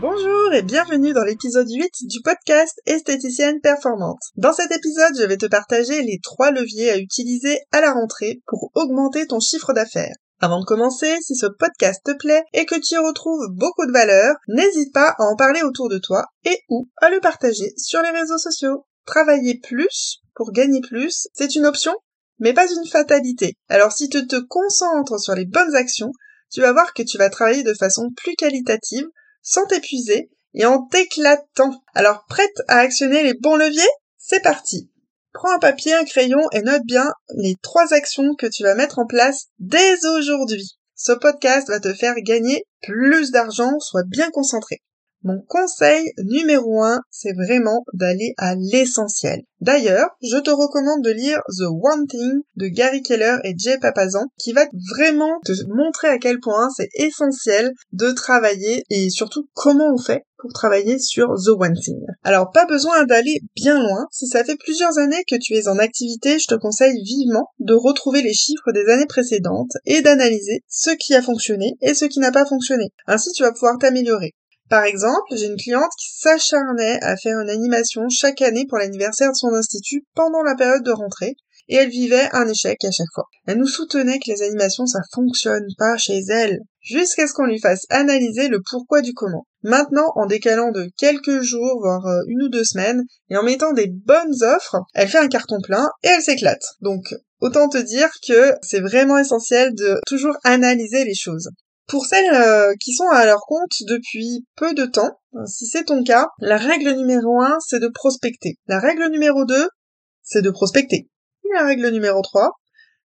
Bonjour et bienvenue dans l'épisode 8 du podcast Esthéticienne Performante. Dans cet épisode, je vais te partager les trois leviers à utiliser à la rentrée pour augmenter ton chiffre d'affaires. Avant de commencer, si ce podcast te plaît et que tu y retrouves beaucoup de valeur, n'hésite pas à en parler autour de toi et ou à le partager sur les réseaux sociaux. Travailler plus pour gagner plus, c'est une option, mais pas une fatalité. Alors si tu te concentres sur les bonnes actions, tu vas voir que tu vas travailler de façon plus qualitative sans t'épuiser et en t'éclatant. Alors prête à actionner les bons leviers? C'est parti Prends un papier, un crayon et note bien les trois actions que tu vas mettre en place dès aujourd'hui. Ce podcast va te faire gagner plus d'argent, sois bien concentré. Mon conseil numéro un, c'est vraiment d'aller à l'essentiel. D'ailleurs, je te recommande de lire The One Thing de Gary Keller et Jay Papazan, qui va vraiment te montrer à quel point c'est essentiel de travailler et surtout comment on fait pour travailler sur The One Thing. Alors pas besoin d'aller bien loin, si ça fait plusieurs années que tu es en activité, je te conseille vivement de retrouver les chiffres des années précédentes et d'analyser ce qui a fonctionné et ce qui n'a pas fonctionné. Ainsi tu vas pouvoir t'améliorer. Par exemple, j'ai une cliente qui s'acharnait à faire une animation chaque année pour l'anniversaire de son institut pendant la période de rentrée, et elle vivait un échec à chaque fois. Elle nous soutenait que les animations ça fonctionne pas chez elle, jusqu'à ce qu'on lui fasse analyser le pourquoi du comment. Maintenant, en décalant de quelques jours, voire euh, une ou deux semaines, et en mettant des bonnes offres, elle fait un carton plein et elle s'éclate. Donc, autant te dire que c'est vraiment essentiel de toujours analyser les choses. Pour celles euh, qui sont à leur compte depuis peu de temps, euh, si c'est ton cas, la règle numéro 1, c'est de prospecter. La règle numéro 2, c'est de prospecter. Et la règle numéro 3,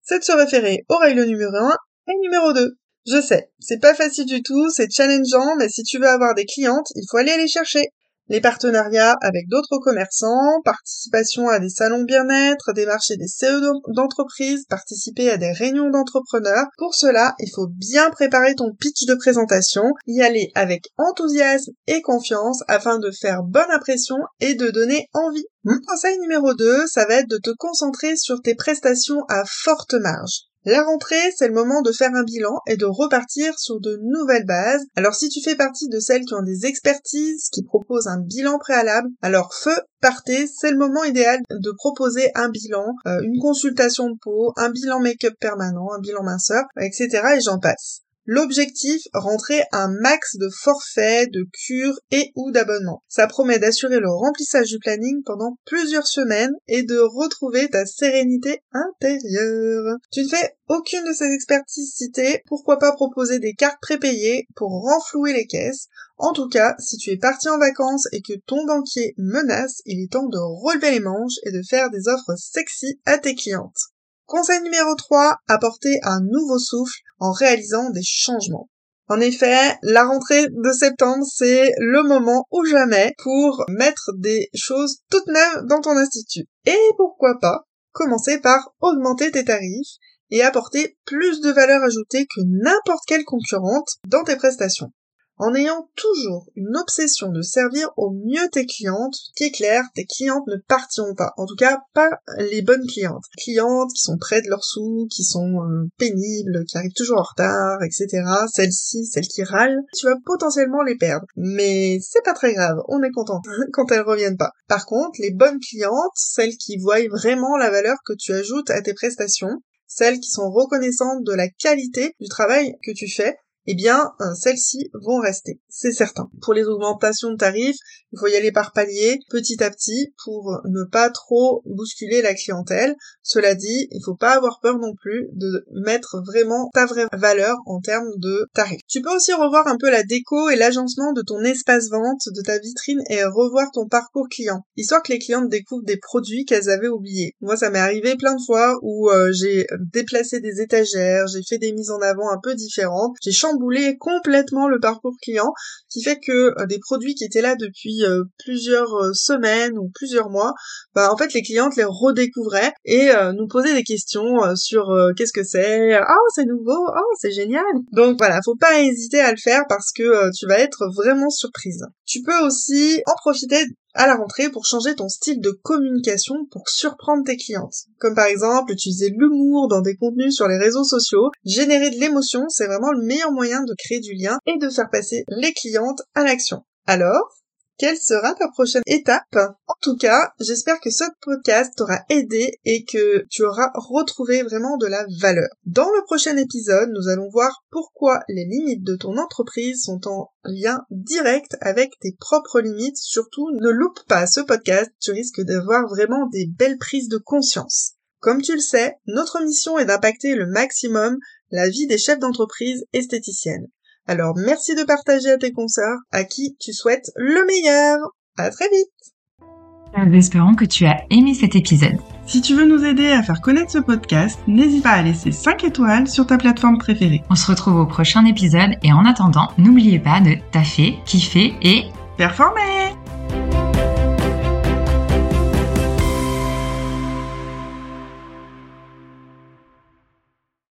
c'est de se référer aux règles numéro 1 et numéro 2. Je sais, c'est pas facile du tout, c'est challengeant, mais si tu veux avoir des clientes, il faut aller les chercher les partenariats avec d'autres commerçants, participation à des salons bien-être, des marchés des CEO d'entreprise, participer à des réunions d'entrepreneurs. Pour cela, il faut bien préparer ton pitch de présentation, y aller avec enthousiasme et confiance afin de faire bonne impression et de donner envie. Mon conseil numéro 2, ça va être de te concentrer sur tes prestations à forte marge. La rentrée, c'est le moment de faire un bilan et de repartir sur de nouvelles bases. Alors si tu fais partie de celles qui ont des expertises, qui proposent un bilan préalable, alors feu, partez, c'est le moment idéal de proposer un bilan, euh, une consultation de peau, un bilan make-up permanent, un bilan minceur, etc. et j'en passe. L'objectif, rentrer un max de forfaits, de cures et ou d'abonnements. Ça promet d'assurer le remplissage du planning pendant plusieurs semaines et de retrouver ta sérénité intérieure. Tu ne fais aucune de ces expertises citées, pourquoi pas proposer des cartes prépayées pour renflouer les caisses? En tout cas, si tu es parti en vacances et que ton banquier menace, il est temps de relever les manches et de faire des offres sexy à tes clientes. Conseil numéro 3, apporter un nouveau souffle en réalisant des changements. En effet, la rentrée de septembre, c'est le moment ou jamais pour mettre des choses toutes neuves dans ton institut. Et pourquoi pas commencer par augmenter tes tarifs et apporter plus de valeur ajoutée que n'importe quelle concurrente dans tes prestations en ayant toujours une obsession de servir au mieux tes clientes, qui est clair, tes clientes ne partiront pas. En tout cas, pas les bonnes clientes. Clientes qui sont près de leurs sous, qui sont euh, pénibles, qui arrivent toujours en retard, etc. Celles-ci, celles qui râlent, tu vas potentiellement les perdre. Mais c'est pas très grave, on est content quand elles reviennent pas. Par contre, les bonnes clientes, celles qui voient vraiment la valeur que tu ajoutes à tes prestations, celles qui sont reconnaissantes de la qualité du travail que tu fais, eh bien, euh, celles-ci vont rester, c'est certain. Pour les augmentations de tarifs, il faut y aller par palier, petit à petit, pour ne pas trop bousculer la clientèle. Cela dit, il faut pas avoir peur non plus de mettre vraiment ta vraie valeur en termes de tarifs. Tu peux aussi revoir un peu la déco et l'agencement de ton espace vente, de ta vitrine et revoir ton parcours client, histoire que les clientes découvrent des produits qu'elles avaient oubliés. Moi, ça m'est arrivé plein de fois où euh, j'ai déplacé des étagères, j'ai fait des mises en avant un peu différentes, j'ai changé complètement le parcours client, qui fait que euh, des produits qui étaient là depuis euh, plusieurs euh, semaines ou plusieurs mois, bah en fait les clientes les redécouvraient et nous posaient des questions sur qu'est-ce que c'est, oh c'est nouveau, oh c'est génial. Donc voilà, faut pas hésiter à le faire parce que tu vas être vraiment surprise. Tu peux aussi en profiter à la rentrée pour changer ton style de communication pour surprendre tes clientes. Comme par exemple utiliser l'humour dans des contenus sur les réseaux sociaux. Générer de l'émotion, c'est vraiment le meilleur moyen de créer du lien et de faire passer les clientes à l'action. Alors, quelle sera ta prochaine étape En tout cas, j'espère que ce podcast t'aura aidé et que tu auras retrouvé vraiment de la valeur. Dans le prochain épisode, nous allons voir pourquoi les limites de ton entreprise sont en lien direct avec tes propres limites. Surtout, ne loupe pas ce podcast, tu risques d'avoir vraiment des belles prises de conscience. Comme tu le sais, notre mission est d'impacter le maximum la vie des chefs d'entreprise esthéticiennes. Alors merci de partager à tes consoeurs à qui tu souhaites le meilleur. À très vite. Nous espérons que tu as aimé cet épisode. Si tu veux nous aider à faire connaître ce podcast, n'hésite pas à laisser 5 étoiles sur ta plateforme préférée. On se retrouve au prochain épisode et en attendant, n'oubliez pas de taffer, kiffer et performer